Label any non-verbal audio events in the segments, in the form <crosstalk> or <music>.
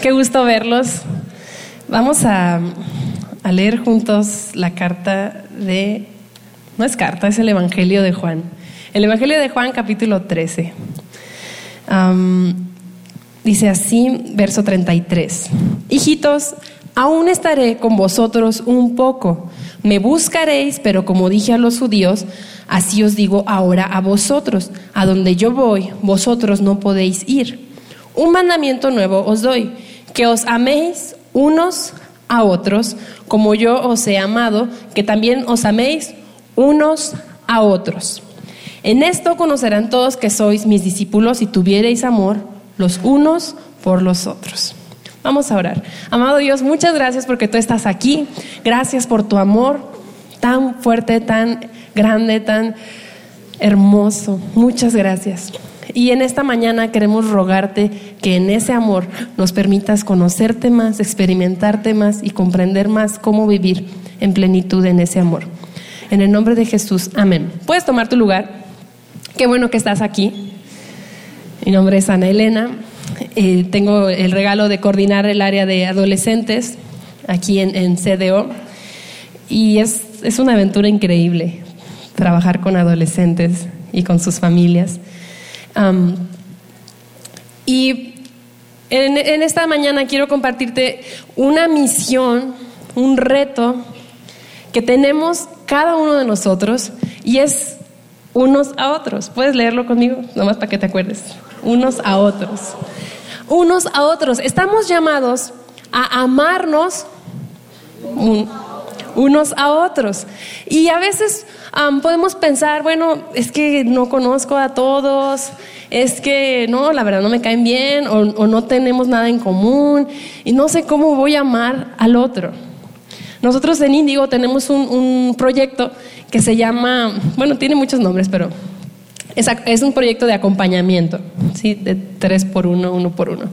Qué gusto verlos. Vamos a, leer juntos la carta de... No es carta, es el Evangelio de Juan. El Evangelio de Juan capítulo 13. dice así, verso 33. Hijitos, aún estaré con vosotros un poco. Me buscaréis, pero como dije a los judíos, así os digo ahora a vosotros. A donde yo voy, vosotros no podéis ir. Un mandamiento nuevo os doy, que os améis unos a otros, como yo os he amado, que también os améis unos a otros. En esto conocerán todos que sois mis discípulos si tuviereis amor los unos por los otros. Vamos a orar. Amado Dios, muchas gracias porque tú estás aquí. Gracias por tu amor tan fuerte, tan grande, tan hermoso. Muchas gracias. Y en esta mañana queremos rogarte que en ese amor nos permitas conocerte más, experimentarte más y comprender más cómo vivir en plenitud en ese amor. En el nombre de Jesús, amén. Puedes tomar tu lugar. Qué bueno que estás aquí. Mi nombre es Ana Elena. Eh, tengo el regalo de coordinar el área de adolescentes aquí en, CDO. Y es, es una aventura increíble trabajar con adolescentes y con sus familias y en, esta mañana quiero compartirte una misión, un reto que tenemos cada uno de nosotros y es unos a otros. ¿Puedes leerlo conmigo? Nomás para que te acuerdes. Unos a otros. Unos a otros. Estamos llamados a amarnos unos a otros. Y a veces podemos pensar, bueno, es que no conozco a todos, es que no, la verdad no me caen bien o, no tenemos nada en común y no sé cómo voy a amar al otro. Nosotros en Índigo tenemos un, proyecto que se llama, bueno, tiene muchos nombres, pero es, es un proyecto de acompañamiento, ¿sí? de tres por uno, uno por uno.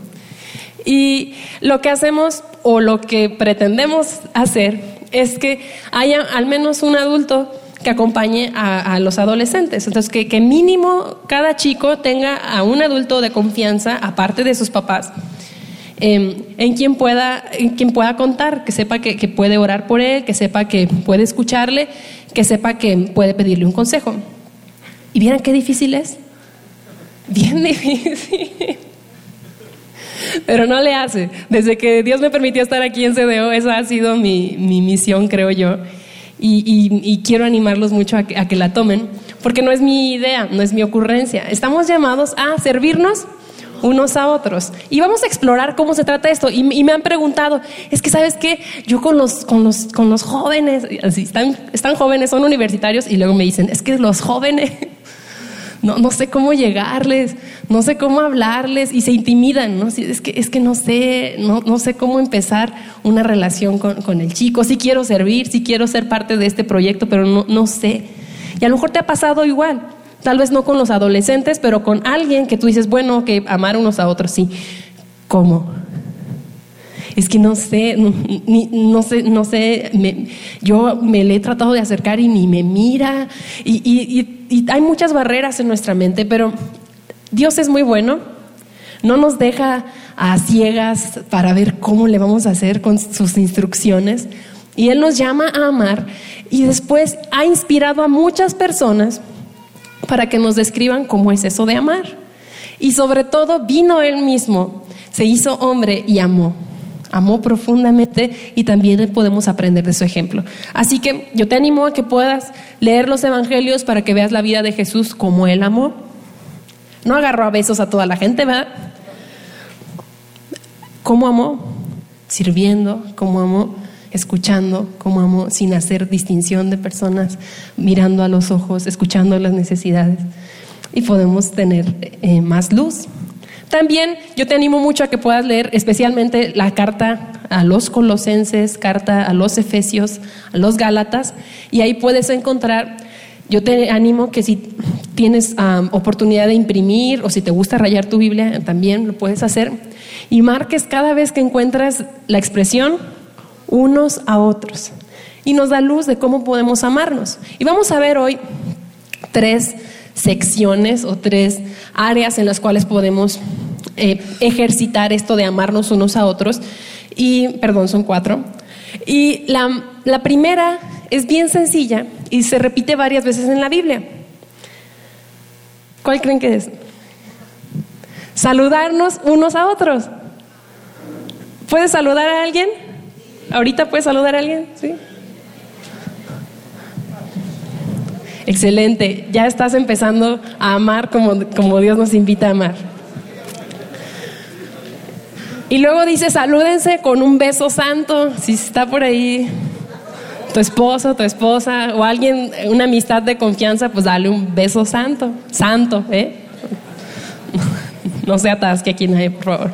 Y lo que hacemos o lo que pretendemos hacer es que haya al menos un adulto que acompañe a, los adolescentes. Entonces, que, mínimo cada chico tenga a un adulto de confianza, aparte de sus papás, em, en, quien pueda, en quien pueda contar, que sepa que, que, puede orar por él, que sepa que puede escucharle, que sepa que puede pedirle un consejo. ¿Y vieran qué difícil es? Bien <laughs> difícil. Pero no le hace. Desde que Dios me permitió estar aquí en CDO, esa ha sido mi, mi misión, creo yo y, quiero animarlos mucho a que, la tomen, porque no es mi idea, no es mi ocurrencia. Estamos llamados a servirnos unos a otros. Y vamos a explorar cómo se trata esto. Y, me han preguntado, es que sabes qué, yo con los, con los, con los jóvenes, así, están, están jóvenes, son universitarios, y luego me dicen, es que los jóvenes no, no sé cómo llegarles, no sé cómo hablarles y se intimidan, ¿no? Es que, es que no sé, no, no sé cómo empezar una relación con, con, el chico, sí quiero servir, sí quiero ser parte de este proyecto, pero no, no sé. Y a lo mejor te ha pasado igual, tal vez no con los adolescentes, pero con alguien que tú dices, bueno, que amar unos a otros, sí. ¿Cómo? Es que no sé, sé, no sé, yo me le he tratado de acercar y ni me mira, y, hay muchas barreras en nuestra mente, pero Dios es muy bueno, no nos deja a ciegas para ver cómo le vamos a hacer con sus instrucciones, y Él nos llama a amar, y después ha inspirado a muchas personas para que nos describan cómo es eso de amar. Y sobre todo vino Él mismo, se hizo hombre y amó amó profundamente y también podemos aprender de su ejemplo. Así que yo te animo a que puedas leer los evangelios para que veas la vida de Jesús como él amó. No agarró a besos a toda la gente, ¿verdad? ¿Cómo amó? Sirviendo, ¿cómo amó? Escuchando, ¿cómo amó? Sin hacer distinción de personas, mirando a los ojos, escuchando las necesidades. Y podemos tener eh, más luz también yo te animo mucho a que puedas leer especialmente la carta a los colosenses, carta a los efesios, a los gálatas, y ahí puedes encontrar, yo te animo que si tienes oportunidad de imprimir o si te gusta rayar tu Biblia, también lo puedes hacer, y marques cada vez que encuentras la expresión unos a otros. Y nos da luz de cómo podemos amarnos. Y vamos a ver hoy tres secciones o tres áreas en las cuales podemos eh, ejercitar esto de amarnos unos a otros. Y, perdón, son cuatro. Y la, la primera es bien sencilla y se repite varias veces en la Biblia. ¿Cuál creen que es? Saludarnos unos a otros. ¿Puedes saludar a alguien? ¿Ahorita puedes saludar a alguien? ¿Sí? Excelente, ya estás empezando a amar como, como Dios nos invita a amar. Y luego dice, salúdense con un beso santo, si está por ahí tu esposo, tu esposa o alguien, una amistad de confianza, pues dale un beso santo, santo, ¿eh? No se atasque aquí nadie, por favor.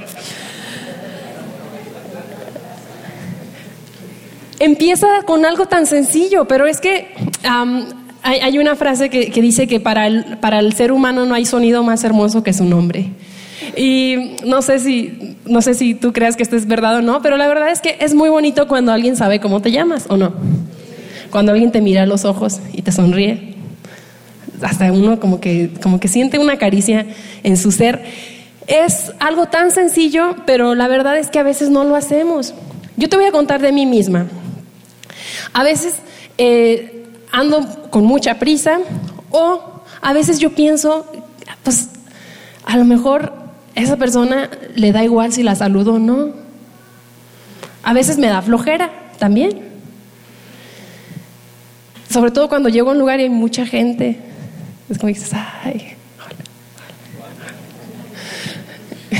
Empieza con algo tan sencillo, pero es que hay, una frase que, dice que para el, para el ser humano no hay sonido más hermoso que su nombre. Y no sé si, no sé si tú creas que esto es verdad o no, pero la verdad es que es muy bonito cuando alguien sabe cómo te llamas o no. Cuando alguien te mira a los ojos y te sonríe. Hasta uno como que, como que siente una caricia en su ser. Es algo tan sencillo, pero la verdad es que a veces no lo hacemos. Yo te voy a contar de mí misma. A veces eh, ando con mucha prisa o a veces yo pienso, pues a lo mejor esa persona le da igual si la saludo o no. A veces me da flojera también. Sobre todo cuando llego a un lugar y hay mucha gente. Es como dices, ay, <laughs>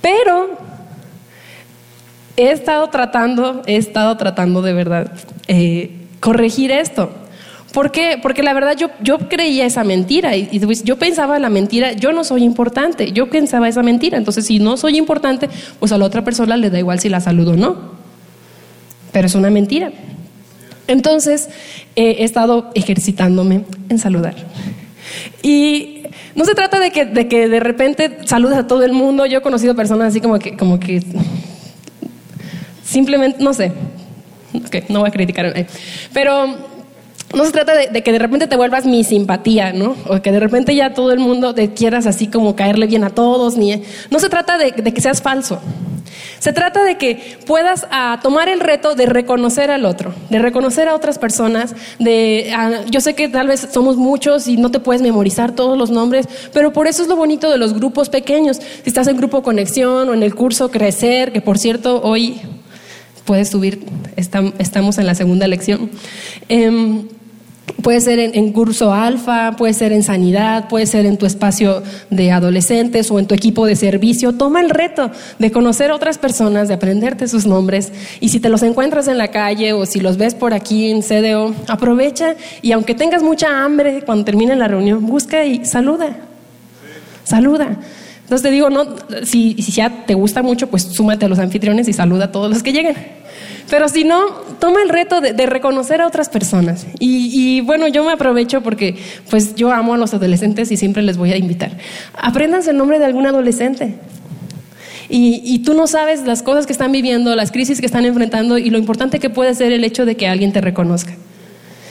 Pero he estado tratando, he estado tratando de verdad eh, corregir esto. ¿Por qué? Porque la verdad yo, yo creía esa mentira y, yo pensaba la mentira, yo no soy importante, yo pensaba esa mentira, entonces si no soy importante, pues a la otra persona le da igual si la saludo o no. Pero es una mentira. Entonces eh, he estado ejercitándome en saludar. Y no se trata de que, de que de repente saludes a todo el mundo. Yo he conocido personas así como que, como que simplemente, no sé, <laughs> no voy a criticar, pero no se trata de, que de repente te vuelvas mi simpatía, ¿no? O que de repente ya todo el mundo te quieras así como caerle bien a todos, ni no se trata de, que seas falso. Se trata de que puedas ah, tomar el reto de reconocer al otro, de reconocer a otras personas, de ah, yo sé que tal vez somos muchos y no te puedes memorizar todos los nombres, pero por eso es lo bonito de los grupos pequeños. Si estás en grupo conexión o en el curso crecer, que por cierto hoy puedes subir, estamos en la segunda lección. Em, puede ser en, curso alfa, puede ser en sanidad, puede ser en tu espacio de adolescentes o en tu equipo de servicio. Toma el reto de conocer otras personas, de aprenderte sus nombres. Y si te los encuentras en la calle o si los ves por aquí en CDO, aprovecha y aunque tengas mucha hambre cuando termine la reunión, busca y saluda. Saluda. Entonces te digo, no, si, si ya te gusta mucho, pues súmate a los anfitriones y saluda a todos los que lleguen. Pero si no, toma el reto de, reconocer a otras personas. Y, bueno, yo me aprovecho porque pues yo amo a los adolescentes y siempre les voy a invitar. Apréndanse el nombre de algún adolescente. Y, tú no sabes las cosas que están viviendo, las crisis que están enfrentando y lo importante que puede ser el hecho de que alguien te reconozca.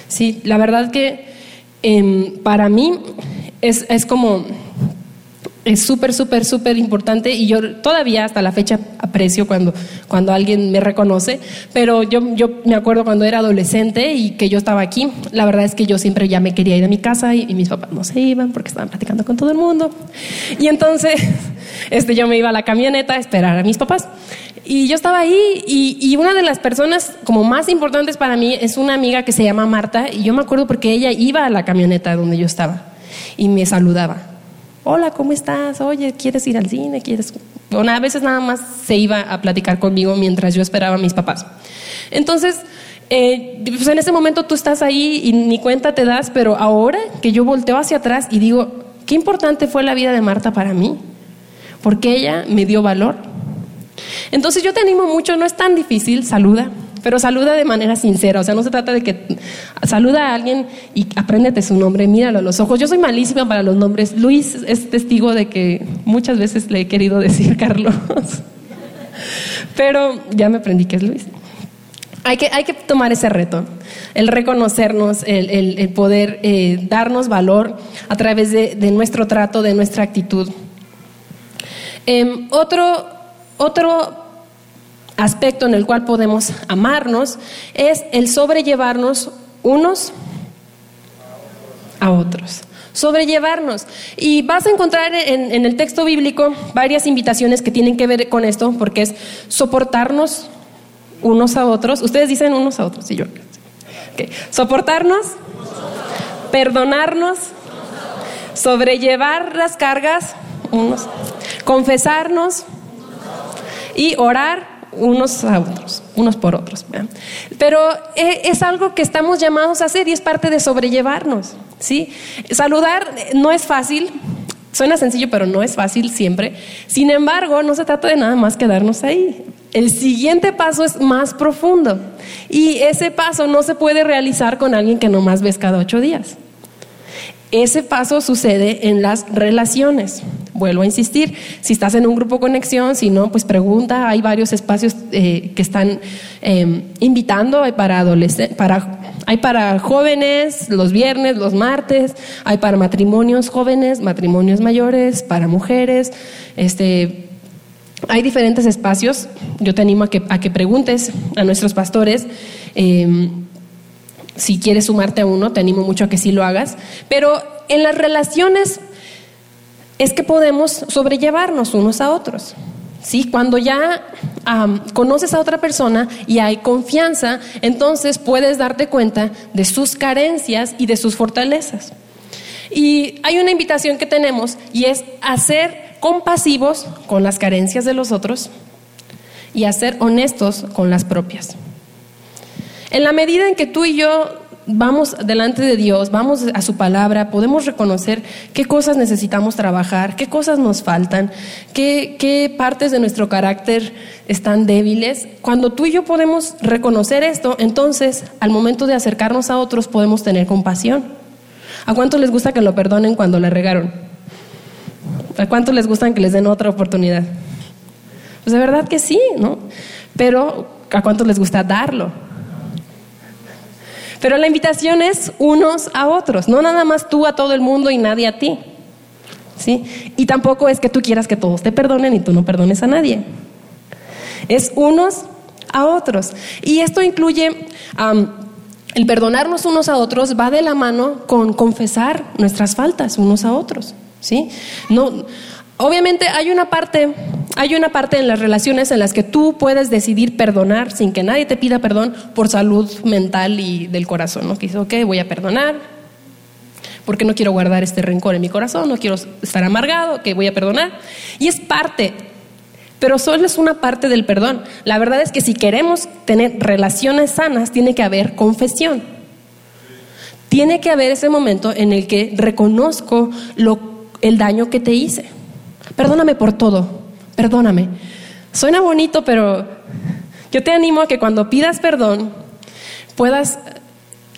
Sí, la verdad que em, para mí es, es como es súper, súper, súper importante y yo todavía hasta la fecha aprecio cuando, cuando alguien me reconoce, pero yo, yo me acuerdo cuando era adolescente y que yo estaba aquí, la verdad es que yo siempre ya me quería ir a mi casa y, mis papás no se iban porque estaban platicando con todo el mundo. Y entonces <laughs> este, yo me iba a la camioneta a esperar a mis papás. Y yo estaba ahí y, y, una de las personas como más importantes para mí es una amiga que se llama Marta y yo me acuerdo porque ella iba a la camioneta donde yo estaba y me saludaba hola, ¿cómo estás? Oye, ¿quieres ir al cine? ¿Quieres...? Bueno, a veces nada más se iba a platicar conmigo mientras yo esperaba a mis papás. Entonces, eh, pues en ese momento tú estás ahí y ni cuenta te das, pero ahora que yo volteo hacia atrás y digo, qué importante fue la vida de Marta para mí, porque ella me dio valor. Entonces yo te animo mucho, no es tan difícil, saluda, pero saluda de manera sincera, o sea, no se trata de que saluda a alguien y apréndete su nombre, míralo a los ojos. Yo soy malísima para los nombres. Luis es testigo de que muchas veces le he querido decir <laughs> Carlos, pero ya me aprendí que es Luis. Hay que, hay que tomar ese reto, el reconocernos, el, poder eh, darnos valor a través de, nuestro trato, de nuestra actitud. Em, otro, otro aspecto en el cual podemos amarnos es el sobrellevarnos unos a otros. Sobrellevarnos. Y vas a encontrar en, el texto bíblico varias invitaciones que tienen que ver con esto, porque es soportarnos unos a otros. Ustedes dicen unos a otros, y yo. Soportarnos, perdonarnos, sobrellevar las cargas, unos, confesarnos y orar unos a otros, unos por otros. Pero eh, es algo que estamos llamados a hacer y es parte de sobrellevarnos. ¿sí? Saludar no es fácil, suena sencillo, pero no es fácil siempre. Sin embargo, no se trata de nada más quedarnos ahí. El siguiente paso es más profundo y ese paso no se puede realizar con alguien que nomás ves cada ocho días. Ese paso sucede en las relaciones. Vuelvo a insistir, si estás en un grupo conexión, si no, pues pregunta, hay varios espacios eh, que están em, invitando, hay para adolescentes, para, hay para jóvenes los viernes, los martes, hay para matrimonios jóvenes, matrimonios mayores, para mujeres, este, hay diferentes espacios. Yo te animo a que, a que preguntes a nuestros pastores. Em, si quieres sumarte a uno, te animo mucho a que sí lo hagas. Pero en las relaciones es que podemos sobrellevarnos unos a otros. ¿Sí? Cuando ya conoces a otra persona y hay confianza, entonces puedes darte cuenta de sus carencias y de sus fortalezas. Y hay una invitación que tenemos y es a ser compasivos con las carencias de los otros y a ser honestos con las propias. En la medida en que tú y yo vamos delante de Dios, vamos a su palabra, podemos reconocer qué cosas necesitamos trabajar, qué cosas nos faltan, qué, partes de nuestro carácter están débiles. Cuando tú y yo podemos reconocer esto, entonces al momento de acercarnos a otros podemos tener compasión. ¿A cuánto les gusta que lo perdonen cuando la regaron? ¿A cuánto les gusta que les den otra oportunidad? Pues de verdad que sí, ¿no? Pero ¿a cuánto les gusta darlo? Pero la invitación es unos a otros, no nada más tú a todo el mundo y nadie a ti. ¿Sí? Y tampoco es que tú quieras que todos te perdonen y tú no perdones a nadie. Es unos a otros. Y esto incluye el perdonarnos unos a otros, va de la mano con confesar nuestras faltas unos a otros. ¿Sí? No, obviamente hay una parte hay una parte en las relaciones en las que tú puedes decidir perdonar sin que nadie te pida perdón por salud mental y del corazón, ¿no? Que dices, ok, voy a perdonar, porque no quiero guardar este rencor en mi corazón, no quiero estar amargado, que voy a perdonar. Y es parte, pero solo es una parte del perdón. La verdad es que si queremos tener relaciones sanas, tiene que haber confesión. Tiene que haber ese momento en el que reconozco el daño que te hice. Perdóname por todo perdóname. Suena bonito, pero yo te animo a que cuando pidas perdón puedas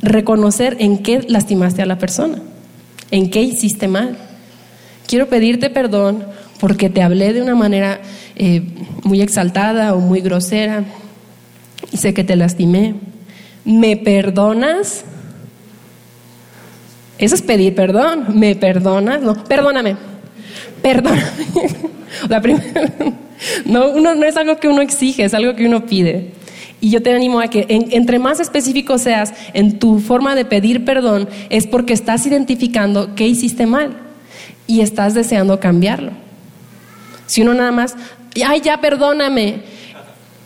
reconocer en qué lastimaste a la persona, en qué hiciste mal. Quiero pedirte perdón porque te hablé de una manera eh, muy exaltada o muy grosera y sé que te lastimé. ¿Me perdonas? Eso es pedir perdón. ¿Me perdonas? No, perdóname. Perdóname. <laughs> La no, uno, no es algo que uno exige, es algo que uno pide. Y yo te animo a que entre más específico seas en tu forma de pedir perdón, es porque estás identificando qué hiciste mal y estás deseando cambiarlo. Si uno nada más, ay, ya perdóname,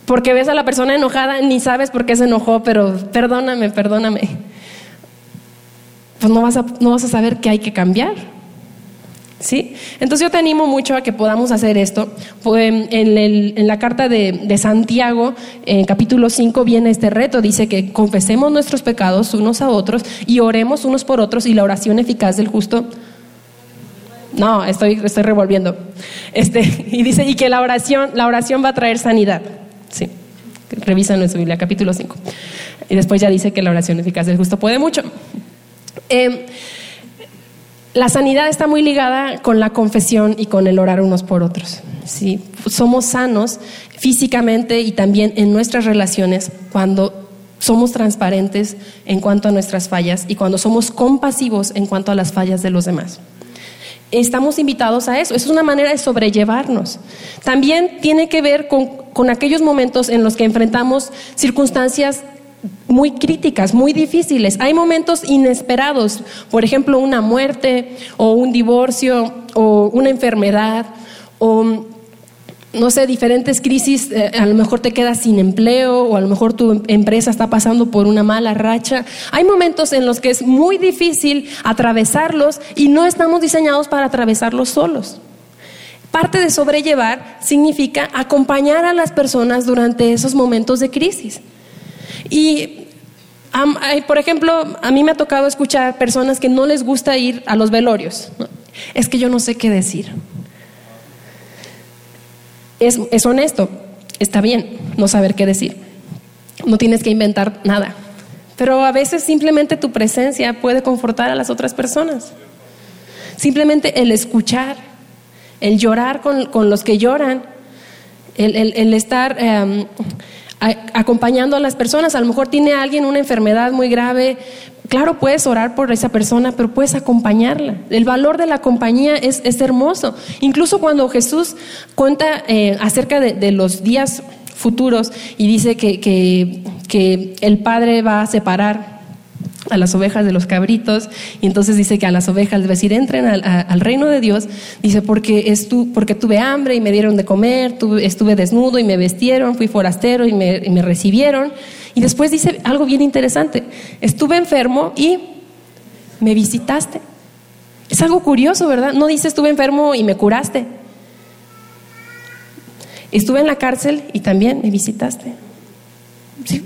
porque ves a la persona enojada, ni sabes por qué se enojó, pero perdóname, perdóname, pues no vas a, no vas a saber qué hay que cambiar. ¿Sí? Entonces yo te animo mucho a que podamos hacer esto. En, la carta de, Santiago, en capítulo 5, viene este reto. Dice que confesemos nuestros pecados unos a otros y oremos unos por otros y la oración eficaz del justo. No, estoy, estoy revolviendo. Este, <laughs> y dice, y que la oración, la oración va a traer sanidad. Sí. Revisa nuestra Biblia, capítulo 5. Y después ya dice que la oración eficaz del justo puede mucho. Eh, la sanidad está muy ligada con la confesión y con el orar unos por otros. ¿sí? Somos sanos físicamente y también en nuestras relaciones cuando somos transparentes en cuanto a nuestras fallas y cuando somos compasivos en cuanto a las fallas de los demás. estamos invitados a eso. Eso es una manera de sobrellevarnos. También tiene que ver con, con aquellos momentos en los que enfrentamos circunstancias muy críticas, muy difíciles. Hay momentos inesperados, por ejemplo, una muerte o un divorcio o una enfermedad o no sé, diferentes crisis, eh, a lo mejor te quedas sin empleo o a lo mejor tu empresa está pasando por una mala racha. Hay momentos en los que es muy difícil atravesarlos y no estamos diseñados para atravesarlos solos. Parte de sobrellevar significa acompañar a las personas durante esos momentos de crisis. Y, por ejemplo, a mí me ha tocado escuchar personas que no les gusta ir a los velorios. Es que yo no sé qué decir. Es, honesto, está bien no saber qué decir. No tienes que inventar nada. Pero a veces simplemente tu presencia puede confortar a las otras personas. Simplemente el escuchar, el llorar con, los que lloran, el, estar acompañando a las personas. A lo mejor tiene alguien una enfermedad muy grave. Claro, puedes orar por esa persona, pero puedes acompañarla. El valor de la compañía es, hermoso. Incluso cuando Jesús cuenta eh, acerca de, los días futuros y dice que, que el Padre va a separar a las ovejas de los cabritos, y entonces dice que a las ovejas, decir, entren al, reino de Dios, dice, porque, es porque tuve hambre y me dieron de comer, estuve desnudo y me vestieron, fui forastero y me, y me recibieron, y después dice algo bien interesante, estuve enfermo y me visitaste. Es algo curioso, ¿verdad? No dice estuve enfermo y me curaste. Estuve en la cárcel y también me visitaste. ¿Sí?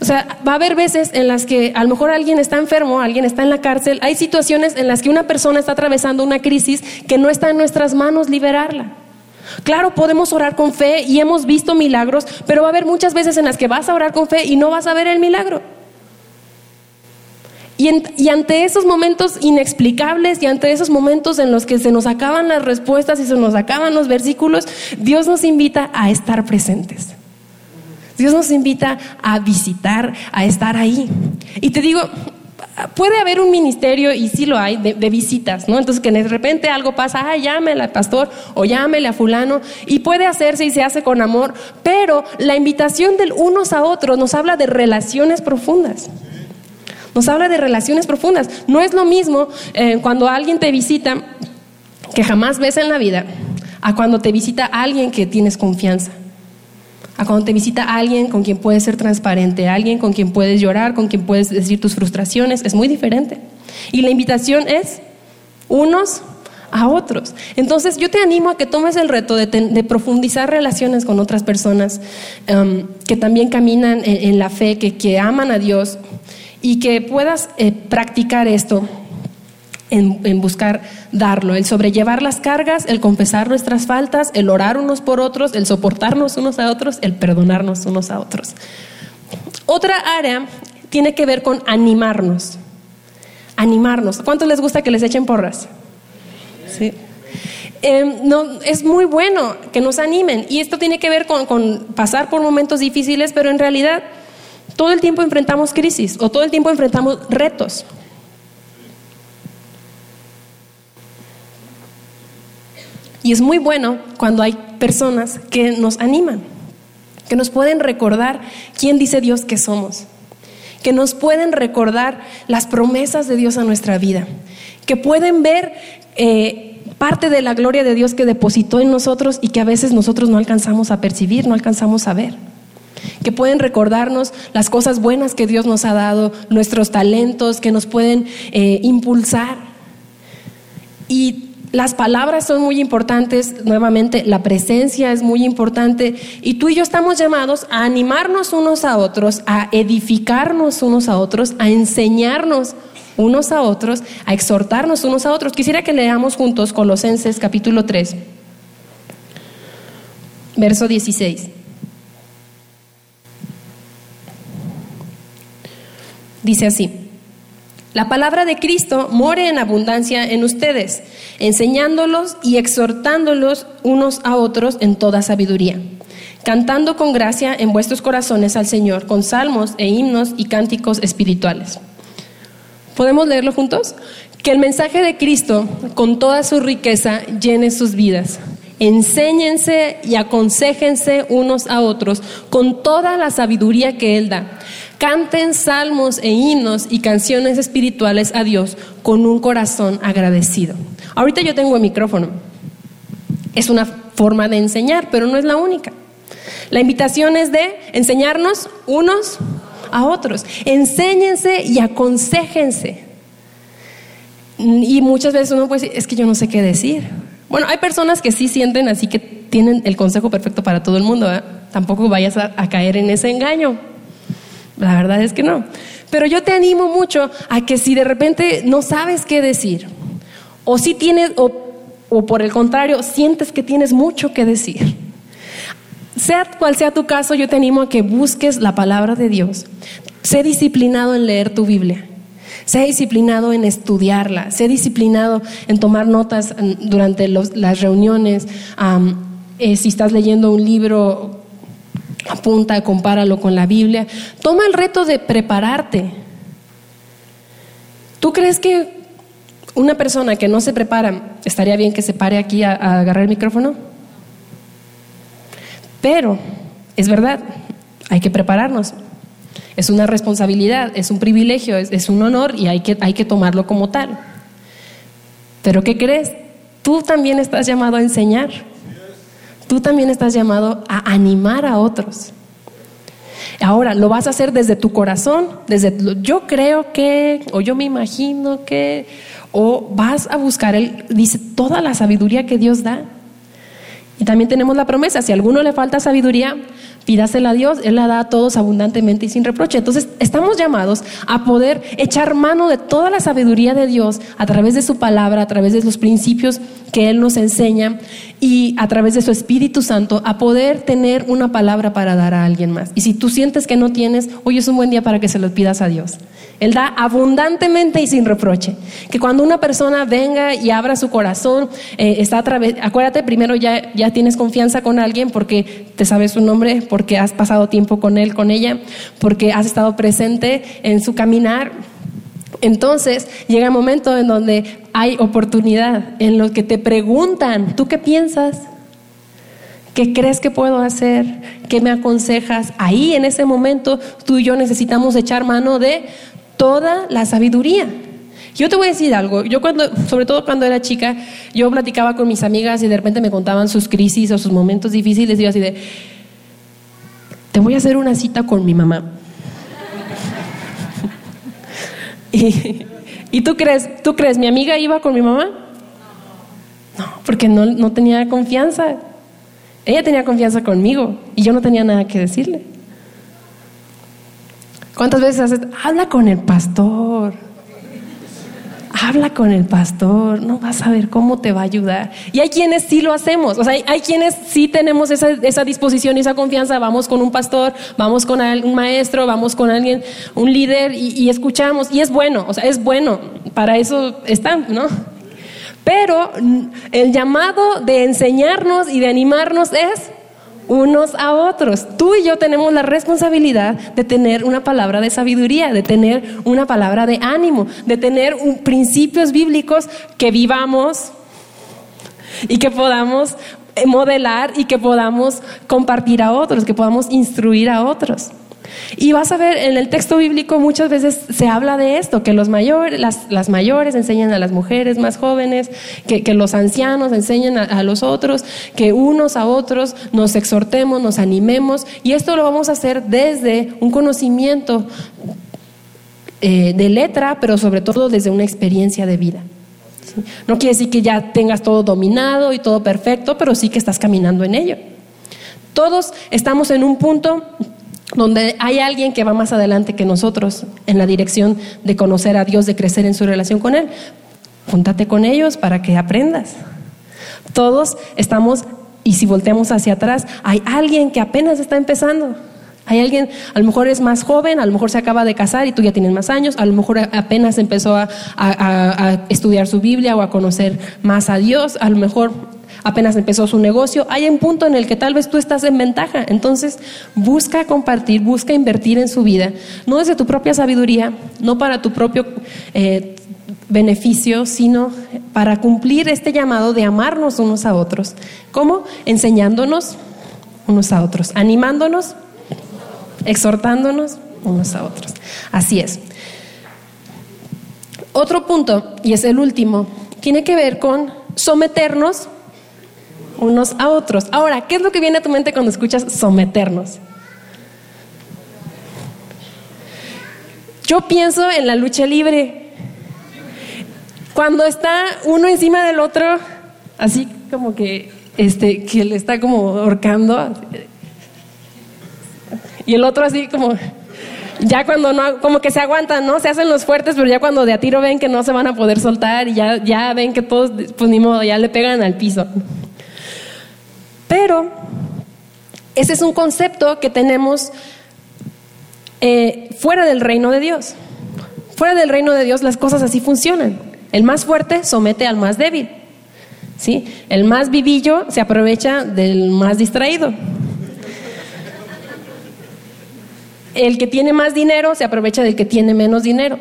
O sea, va a haber veces en las que a lo mejor alguien está enfermo, alguien está en la cárcel, hay situaciones en las que una persona está atravesando una crisis que no está en nuestras manos liberarla. Claro, podemos orar con fe y hemos visto milagros, pero va a haber muchas veces en las que vas a orar con fe y no vas a ver el milagro. Y, y, ante esos momentos inexplicables y ante esos momentos en los que se nos acaban las respuestas y se nos acaban los versículos, Dios nos invita a estar presentes. Dios nos invita a visitar, a estar ahí. Y te digo, puede haber un ministerio, y sí lo hay, de, visitas, ¿no? Entonces que de repente algo pasa, ah, llámele al pastor o llámele a fulano, y puede hacerse y se hace con amor, pero la invitación del unos a otros nos habla de relaciones profundas. Nos habla de relaciones profundas. No es lo mismo eh, cuando alguien te visita que jamás ves en la vida, a cuando te visita alguien que tienes confianza a cuando te visita alguien con quien puedes ser transparente, alguien con quien puedes llorar, con quien puedes decir tus frustraciones, es muy diferente. Y la invitación es unos a otros. Entonces yo te animo a que tomes el reto de, profundizar relaciones con otras personas um, que también caminan en, la fe, que, aman a Dios y que puedas eh, practicar esto en, buscar darlo, el sobrellevar las cargas, el confesar nuestras faltas, el orar unos por otros, el soportarnos unos a otros, el perdonarnos unos a otros. Otra área tiene que ver con animarnos. Animarnos. ¿Cuánto les gusta que les echen porras? Sí. Em, no, es muy bueno que nos animen y esto tiene que ver con pasar por momentos difíciles, pero en realidad todo el tiempo enfrentamos crisis o todo el tiempo enfrentamos retos. Y es muy bueno cuando hay personas que nos animan, que nos pueden recordar quién dice Dios que somos, que nos pueden recordar las promesas de Dios a nuestra vida, que pueden ver eh, parte de la gloria de Dios que depositó en nosotros y que a veces nosotros no alcanzamos a percibir, no alcanzamos a ver que pueden recordarnos las cosas buenas que Dios nos ha dado, nuestros talentos, que nos pueden eh, impulsar. Y las palabras son muy importantes, nuevamente la presencia es muy importante y tú y yo estamos llamados a animarnos unos a otros, a edificarnos unos a otros, a enseñarnos unos a otros, a exhortarnos unos a otros. Quisiera que leamos juntos Colosenses capítulo 3, verso 16. Dice así. La palabra de Cristo more en abundancia en ustedes, enseñándolos y exhortándolos unos a otros en toda sabiduría, cantando con gracia en vuestros corazones al Señor con salmos e himnos y cánticos espirituales. ¿Podemos leerlo juntos? Que el mensaje de Cristo, con toda su riqueza, llene sus vidas. Enséñense y aconsejense unos a otros con toda la sabiduría que Él da. Canten salmos e himnos y canciones espirituales a Dios con un corazón agradecido. Ahorita yo tengo el micrófono. Es una forma de enseñar, pero no es la única. La invitación es de enseñarnos unos a otros. Enséñense y aconsejense. Y muchas veces uno puede decir, es que yo no sé qué decir. Bueno, hay personas que sí sienten así que tienen el consejo perfecto para todo el mundo. Tampoco vayas a, caer en ese engaño. La verdad es que no. Pero yo te animo mucho a que si de repente no sabes qué decir, o si tienes, o, o por el contrario, sientes que tienes mucho que decir, sea cual sea tu caso, yo te animo a que busques la palabra de Dios. Sé disciplinado en leer tu Biblia. Sé disciplinado en estudiarla. Sé disciplinado en tomar notas durante las reuniones. Eh, si estás leyendo un libro, apunta, compáralo con la Biblia. Toma el reto de prepararte. ¿Tú crees que una persona que no se prepara, estaría bien que se pare aquí a agarrar el micrófono? Pero, es verdad, hay que prepararnos. Es una responsabilidad, es un privilegio, es, un honor y hay que, hay que tomarlo como tal. Pero ¿qué crees? Tú también estás llamado a enseñar. Tú también estás llamado a animar a otros. Ahora, lo vas a hacer desde tu corazón, desde yo creo que, o yo me imagino que, o vas a buscar, el, dice, toda la sabiduría que Dios da. Y también tenemos la promesa, si a alguno le falta sabiduría, pídasela a Dios, Él la da a todos abundantemente y sin reproche. Entonces, estamos llamados a poder echar mano de toda la sabiduría de Dios a través de su palabra, a través de los principios que Él nos enseña y a través de su Espíritu Santo a poder tener una palabra para dar a alguien más. Y si tú sientes que no tienes, hoy es un buen día para que se lo pidas a Dios. Él da abundantemente y sin reproche. Que cuando una persona venga y abra su corazón, eh, está a través, acuérdate, primero ya, ya tienes confianza con alguien porque te sabes su nombre, porque has pasado tiempo con él, con ella, porque has estado presente en su caminar. Entonces llega un momento en donde hay oportunidad, en lo que te preguntan, ¿tú qué piensas? ¿Qué crees que puedo hacer? ¿Qué me aconsejas? Ahí en ese momento tú y yo necesitamos echar mano de toda la sabiduría. Yo te voy a decir algo, yo cuando, sobre todo cuando era chica, yo platicaba con mis amigas y de repente me contaban sus crisis o sus momentos difíciles y yo así de, te voy a hacer una cita con mi mamá. <laughs> y, y, tú crees, tú crees, mi amiga iba con mi mamá? No, porque no, no tenía confianza. Ella tenía confianza conmigo y yo no tenía nada que decirle. ¿Cuántas veces haces? Habla con el pastor. Habla con el pastor, no vas a ver cómo te va a ayudar. Y hay quienes sí lo hacemos, o sea, hay, quienes sí tenemos esa, esa, disposición y esa confianza. Vamos con un pastor, vamos con un maestro, vamos con alguien, un líder y, y escuchamos. Y es bueno, o sea, es bueno, para eso están, ¿no? Pero el llamado de enseñarnos y de animarnos es unos a otros. Tú y yo tenemos la responsabilidad de tener una palabra de sabiduría, de tener una palabra de ánimo, de tener principios bíblicos que vivamos y que podamos modelar y que podamos compartir a otros, que podamos instruir a otros. Y vas a ver, en el texto bíblico muchas veces se habla de esto, que los mayores, las, mayores enseñan a las mujeres más jóvenes, que, los ancianos enseñan a, los otros, que unos a otros nos exhortemos, nos animemos, y esto lo vamos a hacer desde un conocimiento eh, de letra, pero sobre todo desde una experiencia de vida. No quiere decir que ya tengas todo dominado y todo perfecto, pero sí que estás caminando en ello. Todos estamos en un punto donde hay alguien que va más adelante que nosotros en la dirección de conocer a Dios, de crecer en su relación con Él. Júntate con ellos para que aprendas. Todos estamos, y si volteamos hacia atrás, hay alguien que apenas está empezando. Hay alguien, a lo mejor es más joven, a lo mejor se acaba de casar y tú ya tienes más años, a lo mejor apenas empezó a, a estudiar su Biblia o a conocer más a Dios, a lo mejor apenas empezó su negocio, hay un punto en el que tal vez tú estás en ventaja. Entonces, busca compartir, busca invertir en su vida, no desde tu propia sabiduría, no para tu propio eh, beneficio, sino para cumplir este llamado de amarnos unos a otros. ¿Cómo? Enseñándonos unos a otros, animándonos, exhortándonos unos a otros. Así es. Otro punto, y es el último, tiene que ver con someternos unos a otros. Ahora, ¿qué es lo que viene a tu mente cuando escuchas someternos? Yo pienso en la lucha libre. Cuando está uno encima del otro, así como que, este, que le está como ahorcando, y el otro así como, ya cuando no, como que se aguantan, ¿no? Se hacen los fuertes, pero ya cuando de a tiro ven que no se van a poder soltar y ya, ya ven que todos, pues ni modo, ya le pegan al piso. Pero ese es un concepto que tenemos eh, fuera del reino de Dios. Fuera del reino de Dios las cosas así funcionan. El más fuerte somete al más débil. ¿sí? El más vivillo se aprovecha del más distraído. El que tiene más dinero se aprovecha del que tiene menos dinero.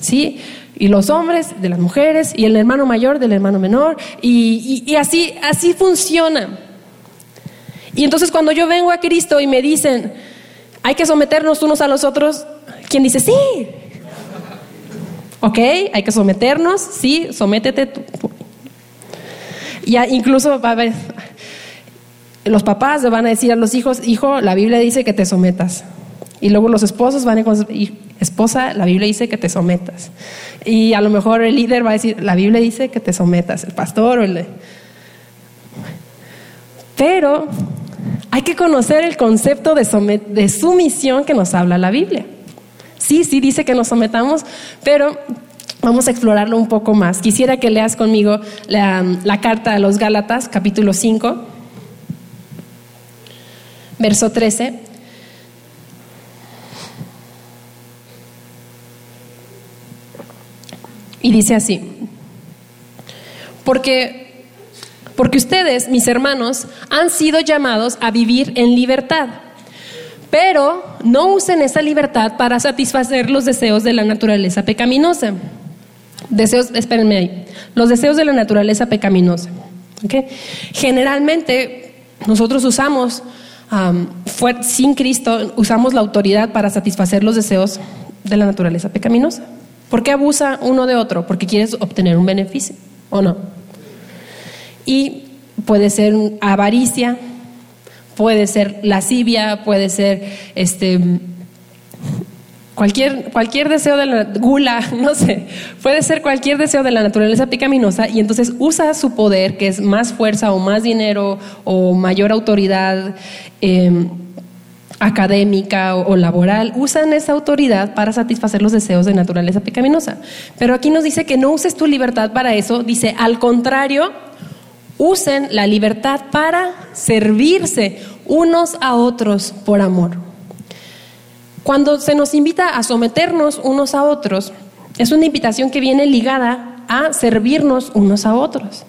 ¿Sí? Y los hombres de las mujeres, y el hermano mayor del hermano menor, y, así, así funciona. Y entonces cuando yo vengo a Cristo y me dicen, hay que someternos unos a los otros, ¿quién dice sí? ¿Ok? Hay que someternos, sí, sométete tú. Ya incluso a ver, los papás le van a decir a los hijos, hijo, la Biblia dice que te sometas. Y luego los esposos van a decir, esposa, la Biblia dice que te sometas. Y a lo mejor el líder va a decir, la Biblia dice que te sometas, el pastor o el... Pero hay que conocer el concepto de, sumisión que nos habla la Biblia. Sí, sí dice que nos sometamos, pero Vamos a explorarlo un poco más. Quisiera que leas conmigo la, la, carta a los Gálatas, capítulo 5, verso 13. Y dice así, porque, porque ustedes, mis hermanos, han sido llamados a vivir en libertad, pero no usen esa libertad para satisfacer los deseos de la naturaleza pecaminosa. Deseos, espérenme ahí, los deseos de la naturaleza pecaminosa. Generalmente nosotros usamos, sin Cristo, usamos la autoridad para satisfacer los deseos de la naturaleza pecaminosa. ¿Por qué abusa uno de otro? Porque quieres obtener un beneficio, ¿o no? Y puede ser avaricia, puede ser lascivia, puede ser este cualquier, cualquier deseo de la gula, <laughs> no sé, puede ser cualquier deseo de la naturaleza pecaminosa y entonces usa su poder, que es más fuerza o más dinero o mayor autoridad. Eh, académica o, laboral, usan esa autoridad para satisfacer los deseos de naturaleza pecaminosa. Pero aquí nos dice que no uses tu libertad para eso, dice al contrario, usen la libertad para servirse unos a otros por amor. Cuando se nos invita a someternos unos a otros, es una invitación que viene ligada a servirnos unos a otros.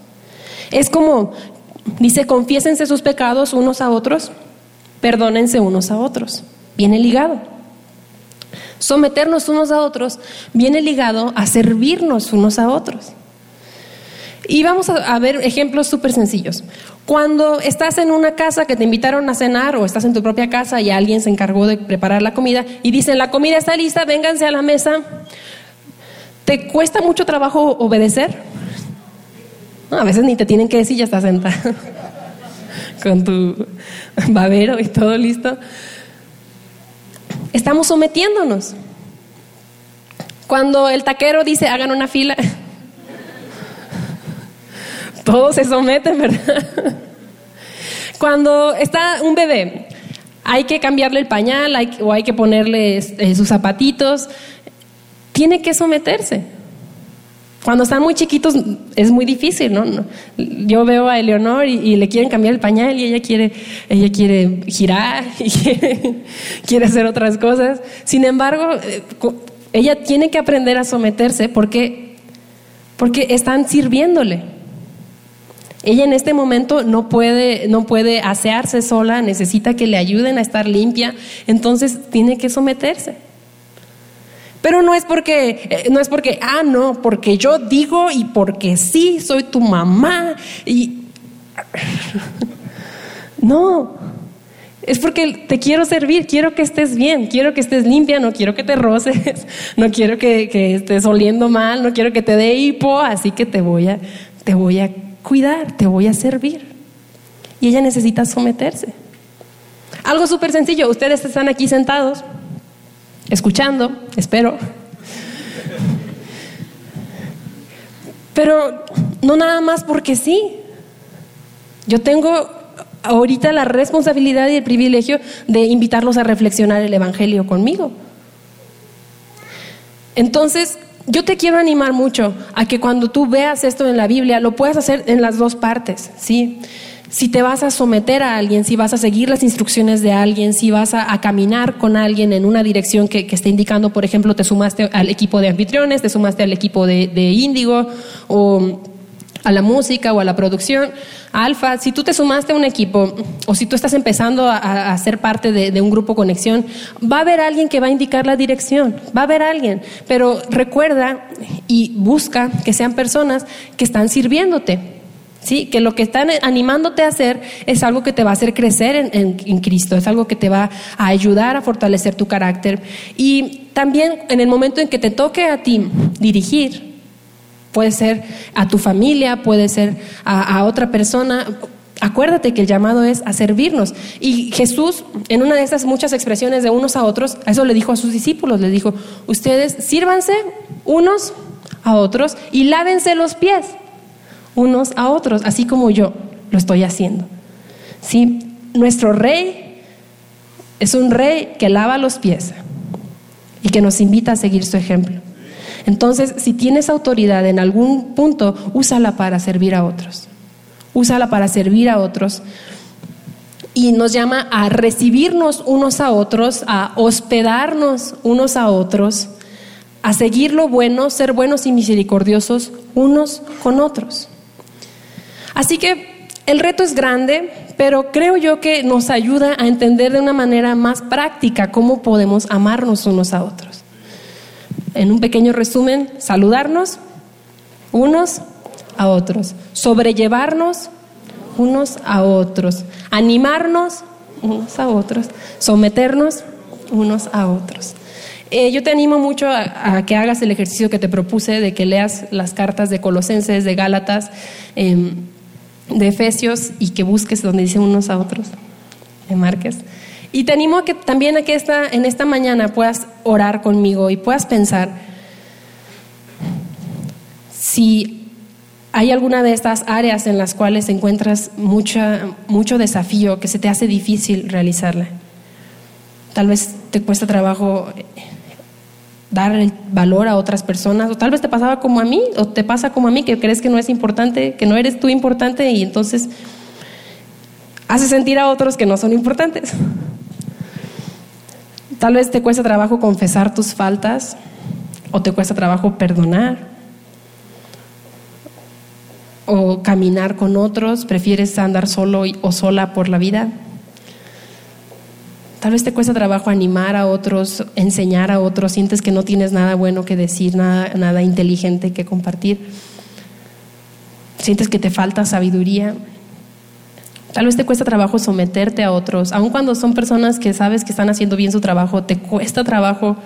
Es como, dice, confiésense sus pecados unos a otros perdónense unos a otros. Viene ligado. Someternos unos a otros viene ligado a servirnos unos a otros. Y vamos a, ver ejemplos súper sencillos. Cuando estás en una casa que te invitaron a cenar o estás en tu propia casa y alguien se encargó de preparar la comida y dicen, la comida está lista, vénganse a la mesa, ¿te cuesta mucho trabajo obedecer? a veces ni te tienen que decir, ya estás sentada <laughs> con tu babero y todo listo. Estamos sometiéndonos. Cuando el taquero dice hagan una fila, todos se someten, ¿verdad? Cuando está un bebé, hay que cambiarle el pañal o hay que ponerle este, sus zapatitos, tiene que someterse. Cuando están muy chiquitos es muy difícil, ¿no? Yo veo a Eleonor y, le quieren cambiar el pañal y ella quiere, ella quiere girar <laughs> y quiere, hacer otras cosas. Sin embargo, eh, ella tiene que aprender a someterse porque, porque están sirviéndole. Ella en este momento no puede, no puede asearse sola, necesita que le ayuden a estar limpia, entonces tiene que someterse. Pero no es porque, eh, no es porque, ah, no, porque yo digo y porque sí, soy tu mamá. Y <laughs> no, es porque te quiero servir, quiero que estés bien, quiero que estés limpia, no quiero que te roces, <laughs> no quiero que, que estés oliendo mal, no quiero que te dé hipo, así que te voy a, te voy a cuidar, te voy a servir. Y ella necesita someterse. Algo súper sencillo, ustedes están aquí sentados, escuchando, espero. Pero no nada más porque sí. Yo tengo ahorita la responsabilidad y el privilegio de invitarlos a reflexionar el Evangelio conmigo. Entonces, yo te quiero animar mucho a que cuando tú veas esto en la Biblia, lo puedas hacer en las dos partes, ¿sí? Si te vas a someter a alguien, si vas a seguir las instrucciones de alguien, si vas a, caminar con alguien en una dirección que, esté indicando, por ejemplo, te sumaste al equipo de anfitriones, te sumaste al equipo de, de índigo o a la música o a la producción. Alfa, si tú te sumaste a un equipo o si tú estás empezando a, ser parte de, un grupo conexión, va a haber alguien que va a indicar la dirección, va a haber alguien, pero recuerda y busca que sean personas que están sirviéndote. ¿Sí? Que lo que están animándote a hacer es algo que te va a hacer crecer en Cristo, es algo que te va a ayudar a fortalecer tu carácter. Y también en el momento en que te toque a ti dirigir, Puede ser a tu familia, puede ser a, otra persona. Acuérdate que el llamado es a servirnos. Y Jesús, en una de esas muchas expresiones de unos a otros, eso le dijo a sus discípulos, le dijo, ustedes sírvanse unos a otros y lávense los pies unos a otros, así como yo lo estoy haciendo. ¿Sí? Nuestro rey es un rey que lava los pies y que nos invita a seguir su ejemplo. Entonces, si tienes autoridad en algún punto, úsala para servir a otros. Úsala para servir a otros. Y nos llama a recibirnos unos a otros, a hospedarnos unos a otros, a seguir lo bueno, ser buenos y misericordiosos unos con otros. Así que el reto es grande, pero creo yo que nos ayuda a entender de una manera más práctica cómo podemos amarnos unos a otros en un pequeño resumen, saludarnos unos a otros, sobrellevarnos unos a otros, animarnos unos a otros, someternos unos a otros. Eh, yo te animo mucho a, que hagas el ejercicio que te propuse de que leas las cartas de Colosenses, de Gálatas, em, de Efesios y que busques donde dicen unos a otros, de marques. Y te animo a que también a que esta, en esta mañana puedas orar conmigo y puedas pensar si hay alguna de estas áreas en las cuales encuentras mucha, mucho desafío, que se te hace difícil realizarla. Tal vez te cuesta trabajo dar el valor a otras personas, o tal vez te pasaba como a mí, o te pasa como a mí, que crees que no es importante, que no eres tú importante y entonces haces sentir a otros que no son importantes. Tal vez te cuesta trabajo confesar tus faltas o te cuesta trabajo perdonar o caminar con otros, prefieres andar solo o sola por la vida. Tal vez te cuesta trabajo animar a otros, enseñar a otros, sientes que no tienes nada bueno que decir, nada, nada inteligente que compartir. Sientes que te falta sabiduría. Tal vez te cuesta trabajo someterte a otros, aun cuando son personas que sabes que están haciendo bien su trabajo, te cuesta trabajo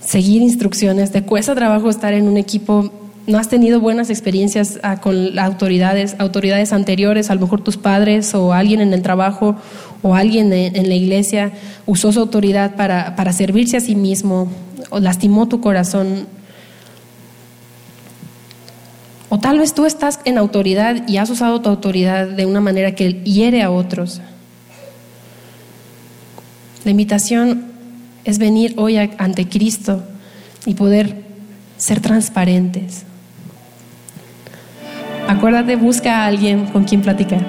seguir instrucciones, te cuesta trabajo estar en un equipo, no has tenido buenas experiencias ah, con autoridades, autoridades anteriores, a lo mejor tus padres o alguien en el trabajo o alguien en la iglesia usó su autoridad para, para servirse a sí mismo o lastimó tu corazón o tal vez tú estás en autoridad y has usado tu autoridad de una manera que hiere a otros. La invitación es venir hoy ante Cristo y poder ser transparentes. Acuérdate, busca a alguien con quien platicar.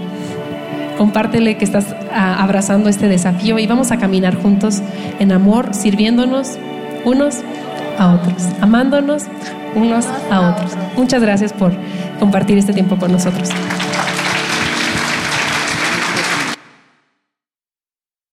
Compártele que estás ah, abrazando este desafío y vamos a caminar juntos en amor, sirviéndonos unos a otros, amándonos unos a otros. Muchas gracias por compartir este tiempo con nosotros.